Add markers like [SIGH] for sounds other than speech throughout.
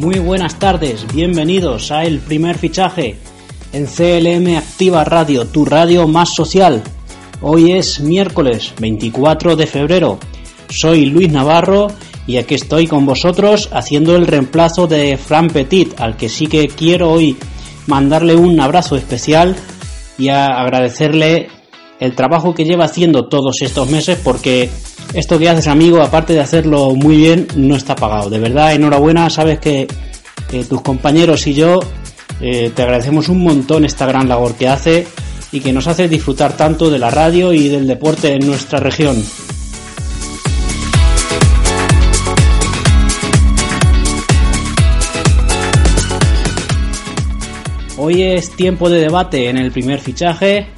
Muy buenas tardes, bienvenidos a el primer fichaje en CLM Activa Radio, tu radio más social. Hoy es miércoles 24 de febrero. Soy Luis Navarro y aquí estoy con vosotros haciendo el reemplazo de Fran Petit, al que sí que quiero hoy mandarle un abrazo especial y agradecerle el trabajo que lleva haciendo todos estos meses porque esto que haces amigo, aparte de hacerlo muy bien, no está pagado. De verdad, enhorabuena, sabes que tus compañeros y yo eh, te agradecemos un montón esta gran labor que hace y que nos hace disfrutar tanto de la radio y del deporte en nuestra región. Hoy es tiempo de debate en el primer fichaje,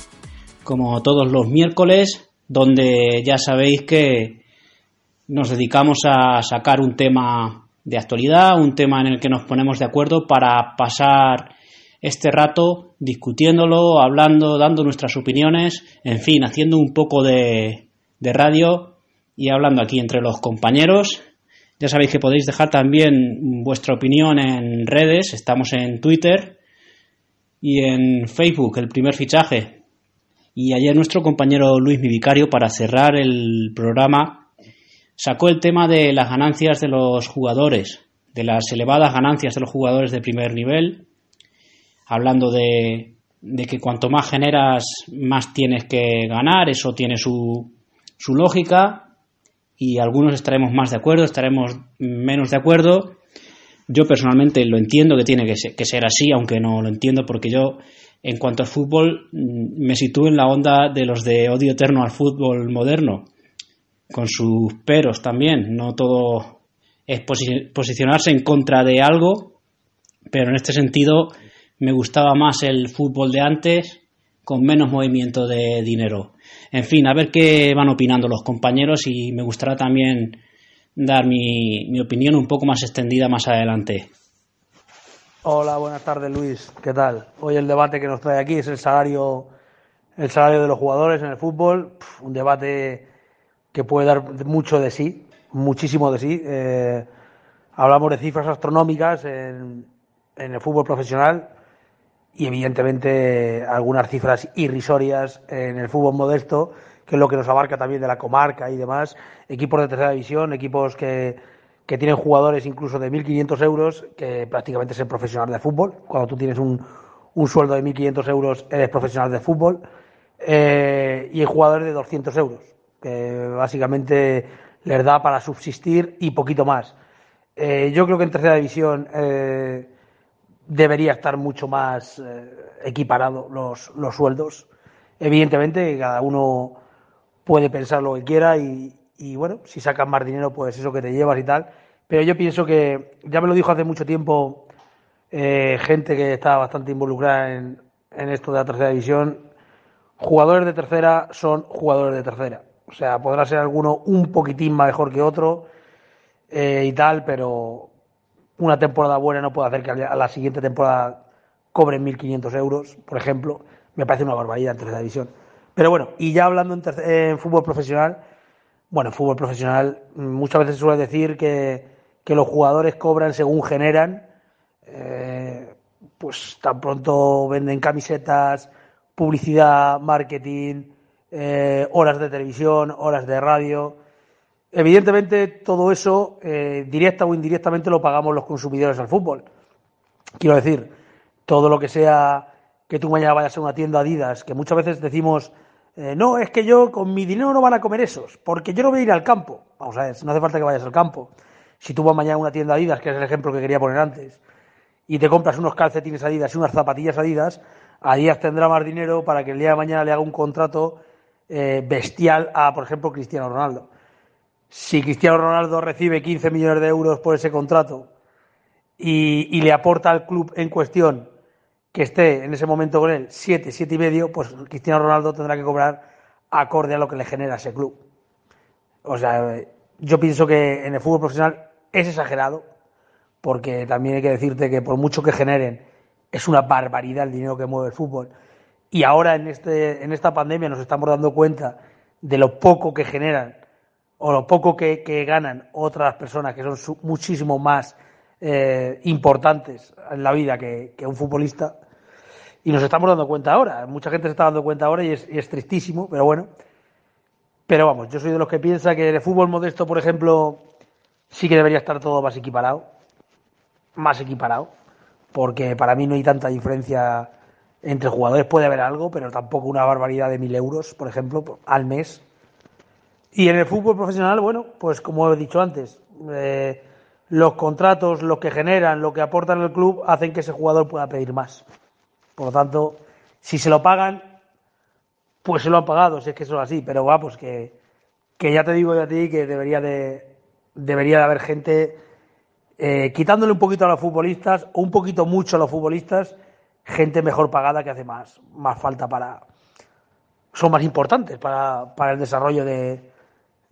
como todos los miércoles, donde ya sabéis que nos dedicamos a sacar un tema de actualidad, un tema en el que nos ponemos de acuerdo para pasar este rato discutiéndolo, hablando, dando nuestras opiniones, en fin, haciendo un poco de, radio y hablando aquí entre los compañeros. Ya sabéis que podéis dejar también vuestra opinión en redes, estamos en Twitter y en Facebook, el primer fichaje, y ayer nuestro compañero Luis Mi Vicario, para cerrar el programa, sacó el tema de las ganancias de los jugadores, de las elevadas ganancias de los jugadores de primer nivel, hablando de, de que cuanto más generas, más tienes que ganar, eso tiene su, su lógica, y algunos estaremos más de acuerdo, estaremos menos de acuerdo. Yo personalmente lo entiendo que tiene que ser, que ser así, aunque no lo entiendo porque yo en cuanto al fútbol, mm, me sitúo en la onda de los de odio eterno al fútbol moderno, con sus peros también. No todo es posicionarse en contra de algo, pero en este sentido me gustaba más el fútbol de antes, con menos movimiento de dinero. En fin, a ver qué van opinando los compañeros y me gustará también dar mi, mi opinión un poco más extendida más adelante. Hola, buenas tardes Luis, ¿qué tal? Hoy el debate que nos trae aquí es el salario, el salario de los jugadores en el fútbol, un debate que puede dar mucho de sí, muchísimo de sí. Eh, hablamos de cifras astronómicas en, en el fútbol profesional y evidentemente algunas cifras irrisorias en el fútbol modesto, que es lo que nos abarca también de la comarca y demás, equipos de tercera división, equipos que que tienen jugadores incluso de 1.500 euros, que prácticamente es el profesional de fútbol. Cuando tú tienes un, un sueldo de 1.500 euros, eres profesional de fútbol. Eh, y hay jugadores de 200 euros, que básicamente les da para subsistir y poquito más. Eh, yo creo que en tercera división eh, debería estar mucho más equiparado los, los sueldos. Evidentemente, cada uno puede pensar lo que quiera y, y bueno, si sacas más dinero, pues eso que te llevas y tal. Pero yo pienso que, ya me lo dijo hace mucho tiempo eh, gente que está bastante involucrada en, en esto de la tercera división, jugadores de tercera son jugadores de tercera. O sea, podrá ser alguno un poquitín mejor que otro eh, y tal, pero una temporada buena no puede hacer que a la siguiente temporada cobren 1.500 euros, por ejemplo. Me parece una barbaridad en tercera división. Pero bueno, y ya hablando en, en fútbol profesional, bueno, en fútbol profesional muchas veces suele decir que, los jugadores cobran según generan. Eh, pues tan pronto venden camisetas, publicidad, marketing, eh, horas de televisión, horas de radio. Evidentemente todo eso, eh, directa o indirectamente, lo pagamos los consumidores al fútbol. Quiero decir, todo lo que sea que tú mañana vayas a una tienda Adidas, que muchas veces decimos eh, no, es que yo con mi dinero no van a comer esos, porque yo no voy a ir al campo. Vamos a ver, no hace falta que vayas al campo. Si tú vas mañana a una tienda Adidas, que es el ejemplo que quería poner antes, y te compras unos calcetines Adidas y unas zapatillas Adidas, Adidas tendrá más dinero para que el día de mañana le haga un contrato eh, bestial a, por ejemplo, Cristiano Ronaldo. Si Cristiano Ronaldo recibe 15 millones de euros por ese contrato y le aporta al club en cuestión que esté en ese momento con él 7, 7 y medio, pues Cristiano Ronaldo tendrá que cobrar acorde a lo que le genera ese club. O sea, yo pienso que en el fútbol profesional es exagerado, porque también hay que decirte que por mucho que generen, es una barbaridad el dinero que mueve el fútbol. Y ahora en, este, en esta pandemia nos estamos dando cuenta de lo poco que generan o lo poco que, ganan otras personas que son muchísimo más eh, importantes en la vida que, un futbolista. Y nos estamos dando cuenta ahora. Mucha gente se está dando cuenta ahora y es, y es tristísimo, pero bueno. Pero vamos, yo soy de los que piensa que el fútbol modesto, por ejemplo, sí que debería estar todo más equiparado. Más equiparado. Porque para mí no hay tanta diferencia entre jugadores. Puede haber algo, pero tampoco una barbaridad de mil euros, por ejemplo, al mes. Y en el fútbol profesional, bueno, pues como he dicho antes, eh, los contratos, lo que generan, lo que aportan al club, hacen que ese jugador pueda pedir más. Por lo tanto, si se lo pagan, pues se lo han pagado, si es que eso es así. Pero vamos, que, que ya te digo yo a ti que debería de, debería de haber gente eh, quitándole un poquito a los futbolistas, un poquito mucho a los futbolistas, gente mejor pagada que hace más, más falta para. son más importantes para, para el desarrollo de,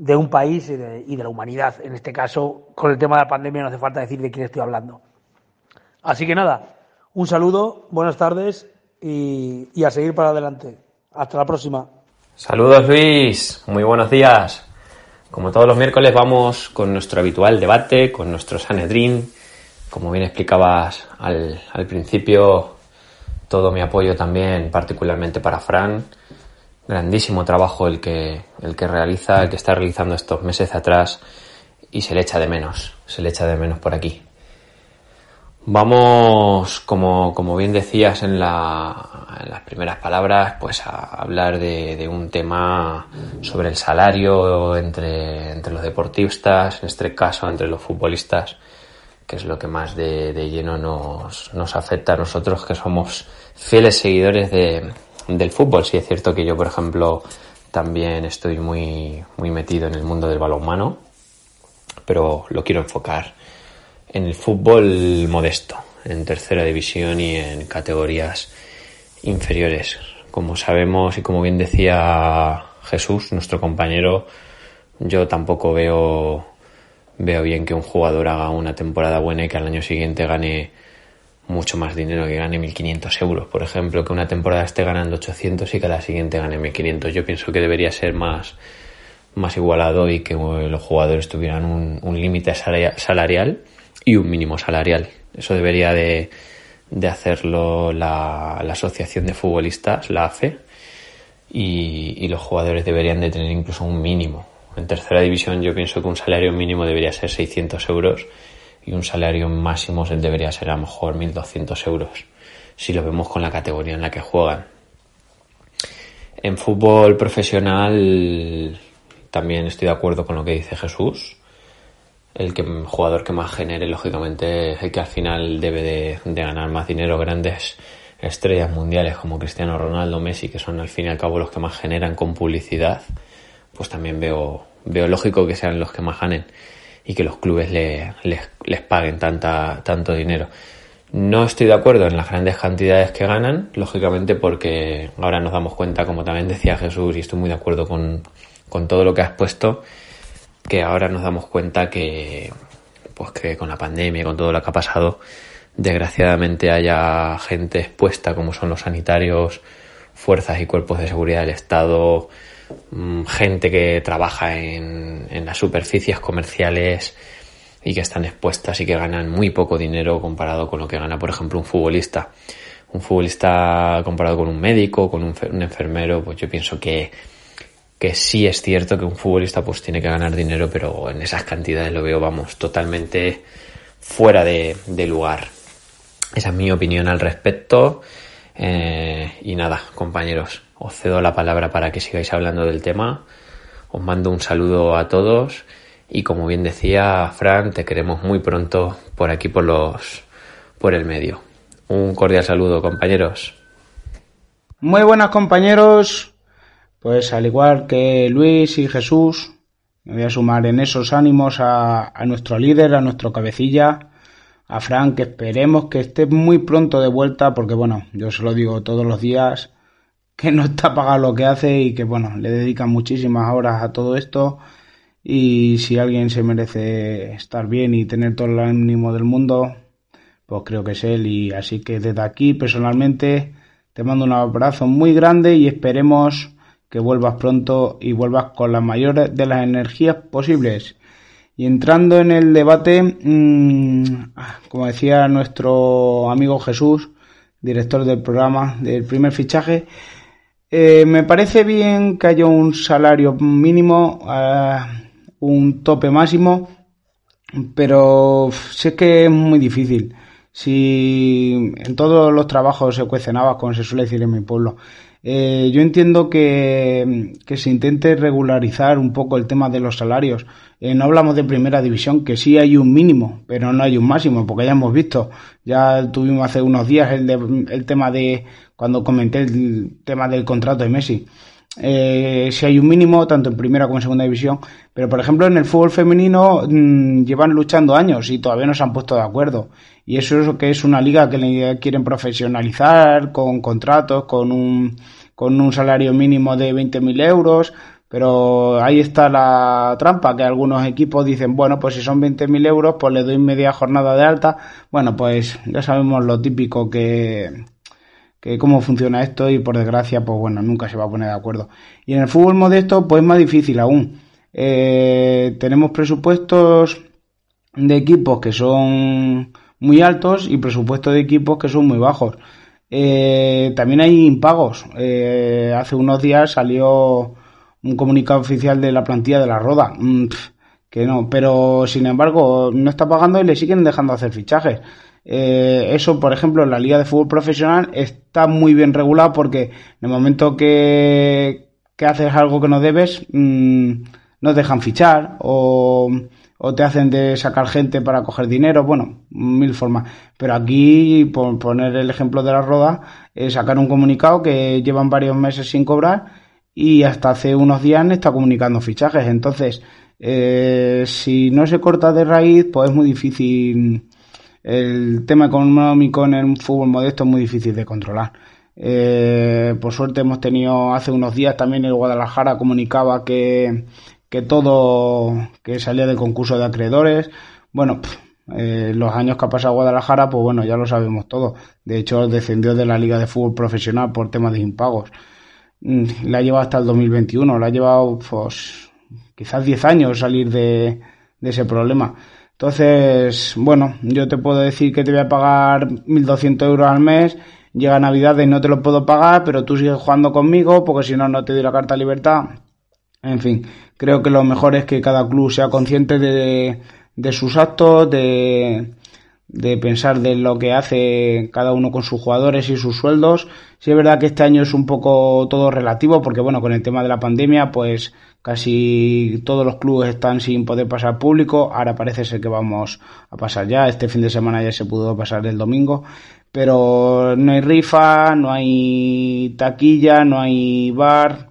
de un país y de, la humanidad. En este caso, con el tema de la pandemia no hace falta decir de quién estoy hablando. Así que nada, un saludo, buenas tardes y, y a seguir para adelante. Hasta la próxima. Saludos Luis, muy buenos días. Como todos los miércoles vamos con nuestro habitual debate, con nuestro Sanedrín. Como bien explicabas al, al principio, todo mi apoyo también particularmente para Fran grandísimo trabajo el que, el que realiza, el que está realizando estos meses atrás y se le echa de menos, se le echa de menos por aquí. Vamos, como, como bien decías en, la, en, las primeras palabras, pues a hablar de, de, un tema sobre el salario entre, entre los deportistas, en este caso entre los futbolistas, que es lo que más de, de lleno nos, nos afecta a nosotros que somos fieles seguidores de, del fútbol. Sí es cierto que yo, por ejemplo, también estoy muy, muy metido en el mundo del balonmano, pero lo quiero enfocar en el fútbol modesto, en tercera división y en categorías inferiores. Como sabemos y como bien decía Jesús, nuestro compañero, yo tampoco veo, veo bien que un jugador haga una temporada buena y que al año siguiente gane mucho más dinero, que gane 1.500 euros, por ejemplo, que una temporada esté ganando 800 y que la siguiente gane 1.500. Yo pienso que debería ser más, más igualado y que los jugadores tuvieran un, límite salarial y un mínimo salarial. Eso debería de, de hacerlo la, la, Asociación de Futbolistas, la AFE, y, y los jugadores deberían de tener incluso un mínimo. En tercera división yo pienso que un salario mínimo debería ser 600 euros y un salario máximo debería ser a lo mejor 1.200 euros, si lo vemos con la categoría en la que juegan. En fútbol profesional también estoy de acuerdo con lo que dice Jesús. El que, jugador que más genere, lógicamente, es el que al final debe de, de ganar más dinero. Grandes estrellas mundiales como Cristiano Ronaldo, Messi, que son al fin y al cabo los que más generan con publicidad, pues también veo, veo lógico que sean los que más ganen y que los clubes le, les, paguen tanta, tanto dinero. No estoy de acuerdo en las grandes cantidades que ganan, lógicamente porque ahora nos damos cuenta, como también decía Jesús, y estoy muy de acuerdo con, con todo lo que has puesto, que ahora nos damos cuenta que, pues que con la pandemia, con todo lo que ha pasado, desgraciadamente haya gente expuesta como son los sanitarios, fuerzas y cuerpos de seguridad del Estado, gente que trabaja en, en las superficies comerciales y que están expuestas y que ganan muy poco dinero comparado con lo que gana, por ejemplo, un futbolista. Un futbolista comparado con un médico, con un, enfermero, pues yo pienso que, que sí es cierto que un futbolista pues tiene que ganar dinero, pero en esas cantidades lo veo, vamos, totalmente fuera de, de lugar. Esa es mi opinión al respecto. Eh, y nada, compañeros, os cedo la palabra para que sigáis hablando del tema. Os mando un saludo a todos y como bien decía Fran, te queremos muy pronto por aquí por los por el medio. Un cordial saludo, compañeros. Muy buenas, compañeros. Pues al igual que Luis y Jesús, me voy a sumar en esos ánimos a, a nuestro líder, a nuestro cabecilla, a Fran, que esperemos que esté muy pronto de vuelta, porque bueno, yo se lo digo todos los días, que no está pagado lo que hace y que bueno, le dedica muchísimas horas a todo esto y si alguien se merece estar bien y tener todo el ánimo del mundo, pues creo que es él y así que desde aquí personalmente te mando un abrazo muy grande y esperemos que vuelvas pronto y vuelvas con la mayor de las energías posibles. Y entrando en el debate, mm, como decía nuestro amigo Jesús, director del programa del primer fichaje, eh, me parece bien que haya un salario mínimo, eh, un tope máximo, pero sé que es muy difícil. Si en todos los trabajos se cuecen como se suele decir en mi pueblo, eh, yo entiendo que, que, se intente regularizar un poco el tema de los salarios. Eh, no hablamos de primera división, que sí hay un mínimo, pero no hay un máximo, porque ya hemos visto, ya tuvimos hace unos días el, de, el tema de, cuando comenté el tema del contrato de Messi. Eh, si hay un mínimo, tanto en primera como en segunda división, pero por ejemplo en el fútbol femenino mmm, llevan luchando años y todavía no se han puesto de acuerdo. Y eso es que es una liga que quieren profesionalizar con contratos, con un, con un salario mínimo de 20.000 euros, pero ahí está la trampa, que algunos equipos dicen, bueno, pues si son 20.000 euros, pues le doy media jornada de alta. Bueno, pues ya sabemos lo típico que, que cómo funciona esto y por desgracia, pues bueno, nunca se va a poner de acuerdo. Y en el fútbol modesto, pues es más difícil aún. Eh, tenemos presupuestos de equipos que son muy altos y presupuestos de equipos que son muy bajos. Eh, también hay impagos. Eh, hace unos días salió un comunicado oficial de la plantilla de la Roda. Mm, que no, pero sin embargo no está pagando y le siguen dejando hacer fichajes. Eh, eso, por ejemplo, en la Liga de Fútbol Profesional está muy bien regulado porque en el momento que, que haces algo que no debes, mmm, no dejan fichar o, o, te hacen de sacar gente para coger dinero, bueno, mil formas. Pero aquí, por poner el ejemplo de la Roda, eh, sacar un comunicado que llevan varios meses sin cobrar y hasta hace unos días está comunicando fichajes. Entonces, eh, si no se corta de raíz, pues es muy difícil el tema económico en el fútbol modesto es muy difícil de controlar. Eh, por suerte hemos tenido hace unos días también el Guadalajara comunicaba que, que todo que salía del concurso de acreedores. Bueno, eh, los años que ha pasado Guadalajara, pues bueno, ya lo sabemos todo. De hecho, descendió de la Liga de Fútbol Profesional por temas de impagos. Mm, la ha llevado hasta el 2021, la ha llevado pues quizás 10 años salir de, ese problema. Entonces, bueno, yo te puedo decir que te voy a pagar 1.200 euros al mes, llega Navidad y no te lo puedo pagar, pero tú sigues jugando conmigo porque si no, no te doy la carta de libertad. En fin, creo que lo mejor es que cada club sea consciente de, de sus actos, de, de pensar de lo que hace cada uno con sus jugadores y sus sueldos. Sí es verdad que este año es un poco todo relativo porque bueno, con el tema de la pandemia pues casi todos los clubes están sin poder pasar público. Ahora parece ser que vamos a pasar ya. Este fin de semana ya se pudo pasar el domingo. Pero no hay rifa, no hay taquilla, no hay bar.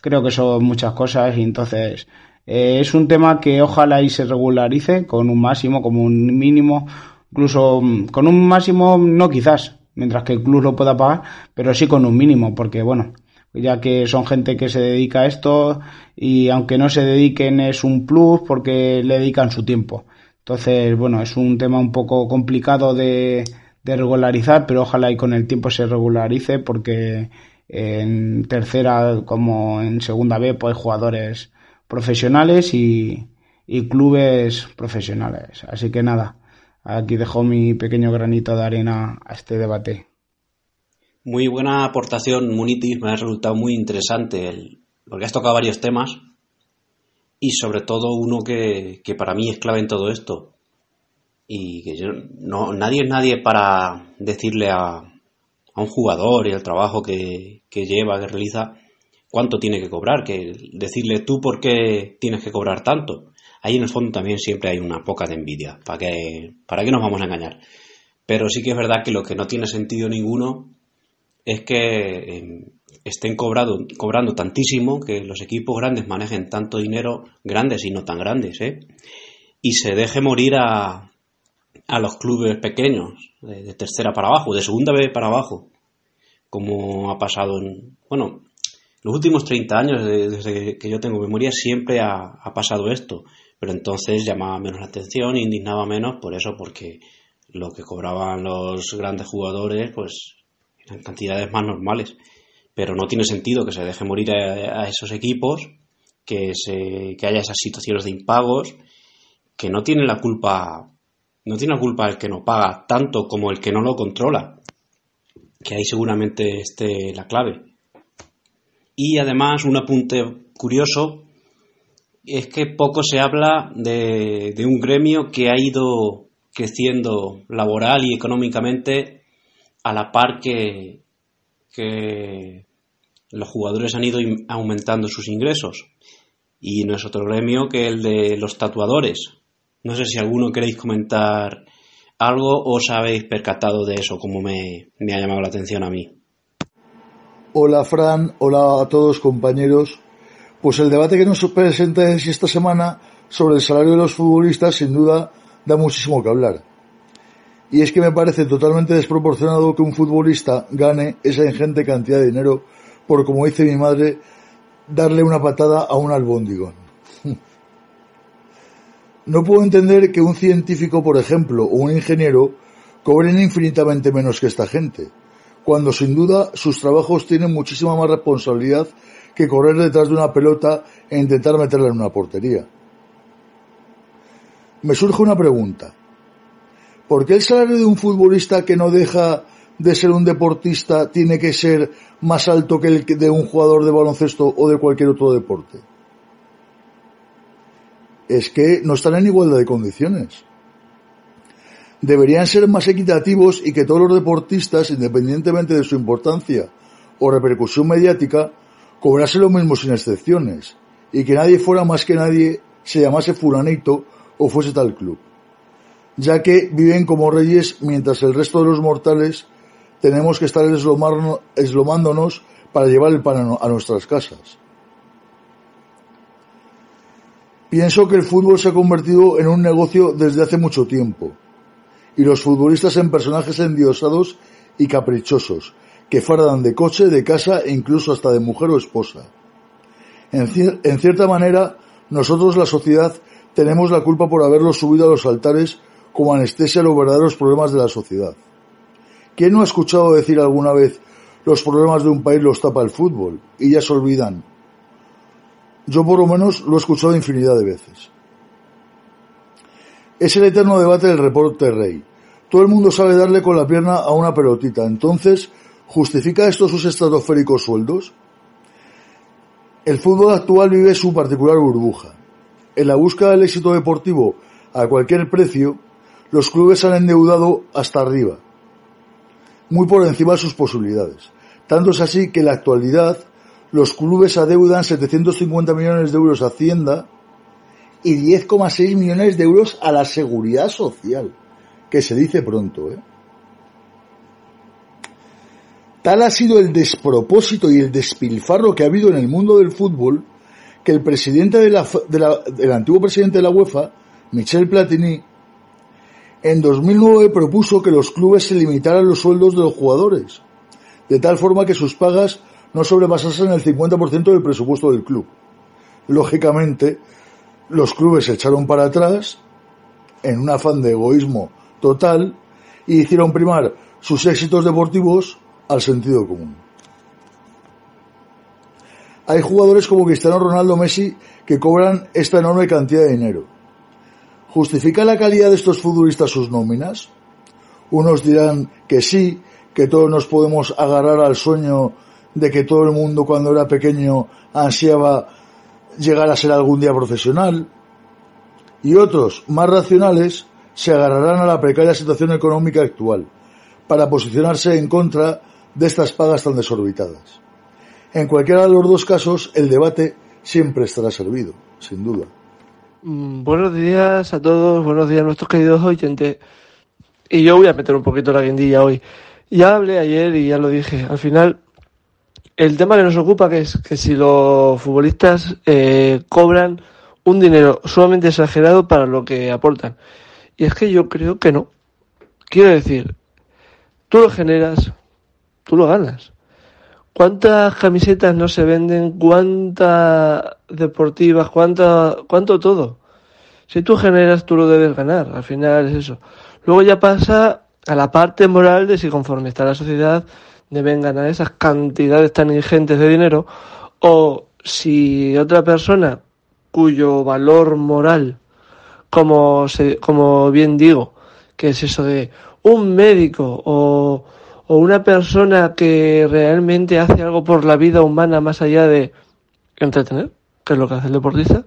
Creo que son muchas cosas y entonces eh, es un tema que ojalá y se regularice con un máximo, como un mínimo, incluso mm, con un máximo no quizás, mientras que el club lo pueda pagar, pero sí con un mínimo, porque bueno, ya que son gente que se dedica a esto y aunque no se dediquen es un plus porque le dedican su tiempo. Entonces, bueno, es un tema un poco complicado de, regularizar, pero ojalá y con el tiempo se regularice porque en tercera como en segunda B pues jugadores profesionales y clubes profesionales. Así que nada, aquí dejo mi pequeño granito de arena a este debate. Muy buena aportación, Munitis. Me ha resultado muy interesante el, porque has tocado varios temas y sobre todo uno que, que para mí es clave en todo esto. Y que yo, no, nadie es nadie para decirle a, a un jugador y el trabajo que, que lleva, que realiza, cuánto tiene que cobrar, que decirle tú por qué tienes que cobrar tanto. Ahí en el fondo también siempre hay una poca de envidia, ¿para qué, para qué nos vamos a engañar? Pero sí que es verdad que lo que no tiene sentido ninguno es que eh, estén cobrado, cobrando tantísimo, que los equipos grandes manejen tanto dinero, grandes y no tan grandes, ¿eh? y se deje morir a, a los clubes pequeños, de, de, tercera para abajo, de segunda vez para abajo, como ha pasado en, bueno, los últimos 30 años, desde que yo tengo memoria, siempre ha, ha pasado esto, pero entonces llamaba menos la atención, indignaba menos por eso, porque lo que cobraban los grandes jugadores, pues en cantidades más normales. Pero no tiene sentido que se deje morir a, esos equipos, que, se, que haya esas situaciones de impagos, que no tiene la culpa, no tiene la culpa el que no paga tanto como el que no lo controla, que ahí seguramente esté la clave. Y además, un apunte curioso es que poco se habla de, un gremio que ha ido creciendo laboral y económicamente a la par que, que los jugadores han ido aumentando sus ingresos. Y no es otro gremio que el de los tatuadores. No sé si alguno queréis comentar algo o os habéis percatado de eso, como me, me ha llamado la atención a mí. Hola Fran, hola a todos compañeros. Pues el debate que nos presenta esta semana sobre el salario de los futbolistas sin duda da muchísimo que hablar. Y es que me parece totalmente desproporcionado que un futbolista gane esa ingente cantidad de dinero por, como dice mi madre, darle una patada a un albóndigo. [LAUGHS] No puedo entender que un científico, por ejemplo, o un ingeniero cobren infinitamente menos que esta gente, cuando sin duda sus trabajos tienen muchísima más responsabilidad que correr detrás de una pelota e intentar meterla en una portería. Me surge una pregunta. ¿Por qué el salario de un futbolista que no deja de ser un deportista tiene que ser más alto que el de un jugador de baloncesto o de cualquier otro deporte? Es que no están en igualdad de condiciones. Deberían ser más equitativos y que todos los deportistas, independientemente de su importancia o repercusión mediática, cobrasen lo mismo sin excepciones y que nadie fuera más que nadie se llamase fulanito o fuese tal club, ya que viven como reyes mientras el resto de los mortales tenemos que estar eslomándonos para llevar el pan a nuestras casas. Pienso que el fútbol se ha convertido en un negocio desde hace mucho tiempo, y los futbolistas en personajes endiosados y caprichosos, que fardan de coche, de casa e incluso hasta de mujer o esposa. En, en cierta manera, nosotros, la sociedad, tenemos la culpa por haberlos subido a los altares como anestesia a los verdaderos problemas de la sociedad. ¿Quién no ha escuchado decir alguna vez los problemas de un país los tapa el fútbol y ya se olvidan? Yo por lo menos lo he escuchado infinidad de veces. Es el eterno debate del reporte rey. Todo el mundo sabe darle con la pierna a una pelotita. Entonces, ¿justifica esto sus estratosféricos sueldos? El fútbol actual vive su particular burbuja. En la búsqueda del éxito deportivo a cualquier precio, los clubes han endeudado hasta arriba muy por encima de sus posibilidades. Tanto es así que en la actualidad los clubes adeudan 750 millones de euros a Hacienda y 10,6 millones de euros a la seguridad social, que se dice pronto. ¿eh? Tal ha sido el despropósito y el despilfarro que ha habido en el mundo del fútbol que el presidente de la, del antiguo presidente de la UEFA, Michel Platini, en 2009 propuso que los clubes se limitaran los sueldos de los jugadores, de tal forma que sus pagas no sobrepasasen el 50% del presupuesto del club. Lógicamente, los clubes se echaron para atrás en un afán de egoísmo total y hicieron primar sus éxitos deportivos al sentido común. Hay jugadores como Cristiano Ronaldo Messi que cobran esta enorme cantidad de dinero ¿Justifica la calidad de estos futbolistas sus nóminas? Unos dirán que sí, que todos nos podemos agarrar al sueño de que todo el mundo cuando era pequeño ansiaba llegar a ser algún día profesional. Y otros, más racionales, se agarrarán a la precaria situación económica actual para posicionarse en contra de estas pagas tan desorbitadas. En cualquiera de los dos casos, el debate siempre estará servido, sin duda. Mm, buenos días a todos, buenos días a nuestros queridos oyentes. Y yo voy a meter un poquito la guindilla hoy. Ya hablé ayer y ya lo dije. Al final, el tema que nos ocupa que es que si los futbolistas eh, cobran un dinero sumamente exagerado para lo que aportan. Y es que yo creo que no. Quiero decir, tú lo generas, tú lo ganas. ¿Cuántas camisetas no se venden? ¿Cuántas deportivas? ¿Cuánta, ¿Cuánto todo? Si tú generas, tú lo debes ganar. Al final es eso. Luego ya pasa a la parte moral de si conforme está la sociedad deben ganar esas cantidades tan ingentes de dinero o si otra persona cuyo valor moral como, se, como bien digo, que es eso de un médico o, o una persona que realmente hace algo por la vida humana más allá de entretener, que es lo que hace el deportista,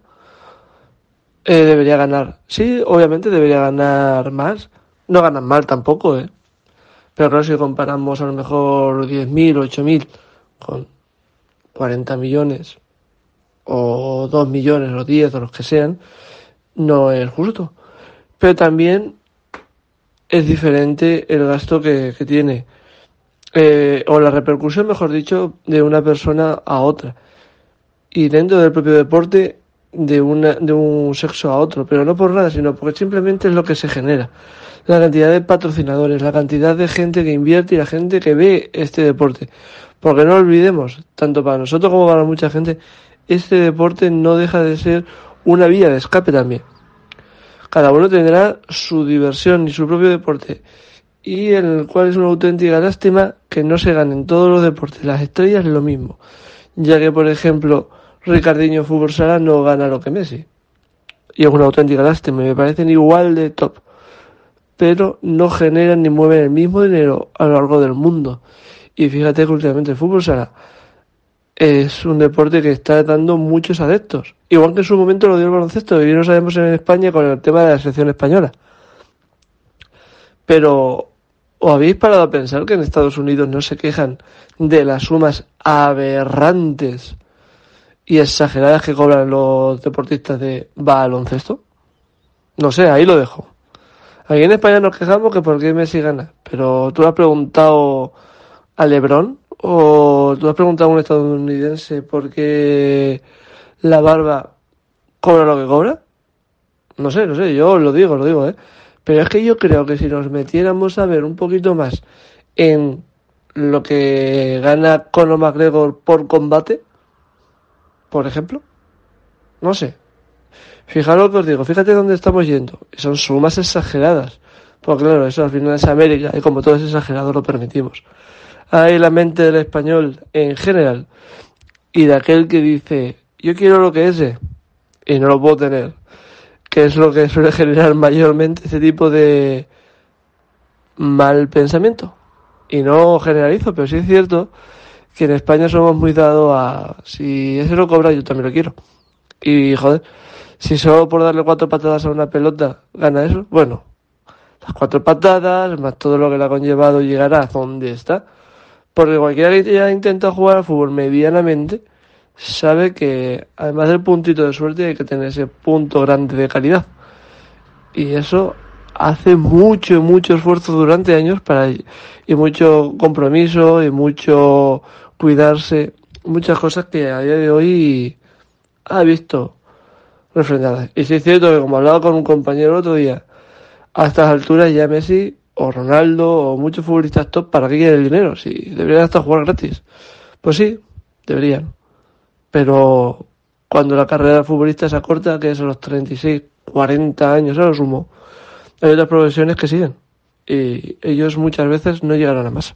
eh, debería ganar. Sí, obviamente debería ganar más. No ganan mal tampoco, ¿eh? Pero claro, si comparamos a lo mejor 10.000 o 8.000 con 40 millones o 2 millones o 10 o los que sean, no es justo. Pero también es diferente el gasto que, que tiene, eh, o la repercusión, mejor dicho, de una persona a otra. Y dentro del propio deporte, de, una, de un sexo a otro, pero no por nada, sino porque simplemente es lo que se genera. La cantidad de patrocinadores, la cantidad de gente que invierte y la gente que ve este deporte. Porque no olvidemos, tanto para nosotros como para mucha gente, este deporte no deja de ser una vía de escape también. Cada uno tendrá su diversión y su propio deporte, y el cual es una auténtica lástima que no se ganen todos los deportes. Las estrellas lo mismo, ya que, por ejemplo, Ricardinho Fútbol Sala no gana lo que Messi. Y es una auténtica lástima, me parecen igual de top. Pero no generan ni mueven el mismo dinero a lo largo del mundo. Y fíjate que últimamente fútbol sala es un deporte que está dando muchos adeptos. Igual que en su momento lo dio el baloncesto, y no sabemos en España con el tema de la selección española. Pero, ¿os habéis parado a pensar que en Estados Unidos no se quejan de las sumas aberrantes y exageradas que cobran los deportistas de baloncesto? No sé, ahí lo dejo. Aquí en España nos quejamos que por qué Messi gana, pero tú has preguntado a Lebron o tú has preguntado a un estadounidense por qué la barba cobra lo que cobra. No sé, no sé, yo lo digo, lo digo, ¿eh? Pero es que yo creo que si nos metiéramos a ver un poquito más en lo que gana Conor McGregor por combate, por ejemplo, no sé. Fijaros que os digo, fíjate dónde estamos yendo. Son sumas exageradas. Porque claro, eso al final es América y como todo es exagerado lo permitimos. Hay la mente del español en general y de aquel que dice, yo quiero lo que es y no lo puedo tener que es lo que suele generar mayormente este tipo de mal pensamiento. Y no generalizo, pero sí es cierto que en España somos muy dados a si ese lo cobra yo también lo quiero. Y joder, si solo por darle cuatro patadas a una pelota gana eso, bueno, las cuatro patadas, más todo lo que le ha conllevado llegará a donde está. Porque cualquiera que ya intenta jugar al fútbol medianamente, sabe que además del puntito de suerte hay que tener ese punto grande de calidad. Y eso hace mucho, mucho esfuerzo durante años para y mucho compromiso y mucho cuidarse, muchas cosas que a día de hoy ha visto refrendadas. Y si es cierto que como hablaba con un compañero el otro día, a estas alturas ya Messi o Ronaldo o muchos futbolistas top, ¿para qué quieren el dinero? Si deberían hasta jugar gratis. Pues sí, deberían pero cuando la carrera de futbolista se acorta, que es a los 36, 40 años a lo sumo, hay otras profesiones que siguen y ellos muchas veces no llegarán a más.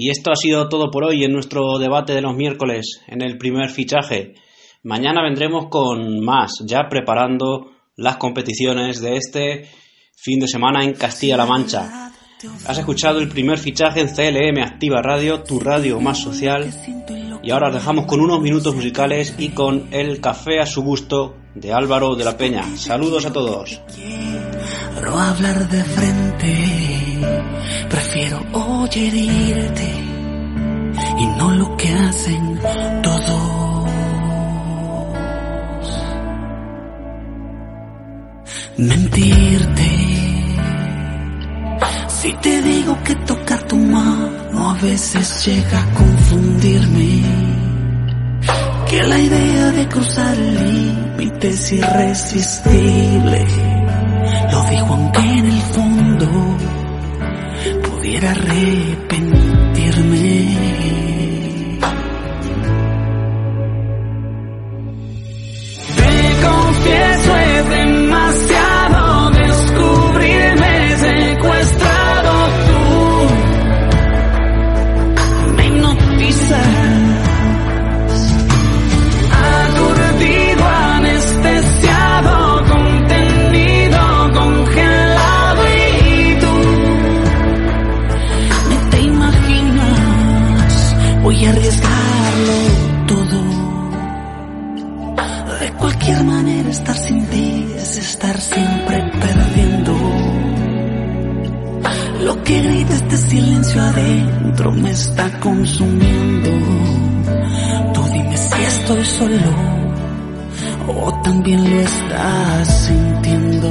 Y esto ha sido todo por hoy en nuestro debate de los miércoles, en el primer fichaje. Mañana vendremos con más, ya preparando las competiciones de este fin de semana en Castilla-La Mancha. Has escuchado el primer fichaje en CLM Activa Radio, tu radio más social y ahora os dejamos con unos minutos musicales y con el café a su gusto de Álvaro de la Peña. Saludos a todos. Prefiero oír irte y no lo que hacen todos. Mentirte. Si te digo que tocar tu mano a veces llega a confundirme, que la idea de cruzar el límite es irresistible. Lo digo aunque en el fondo pudiera arrepentirme. silencio adentro me está consumiendo. Tú dime si estoy solo o también lo estás sintiendo.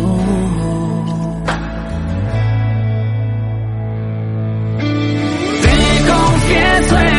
Te confieso.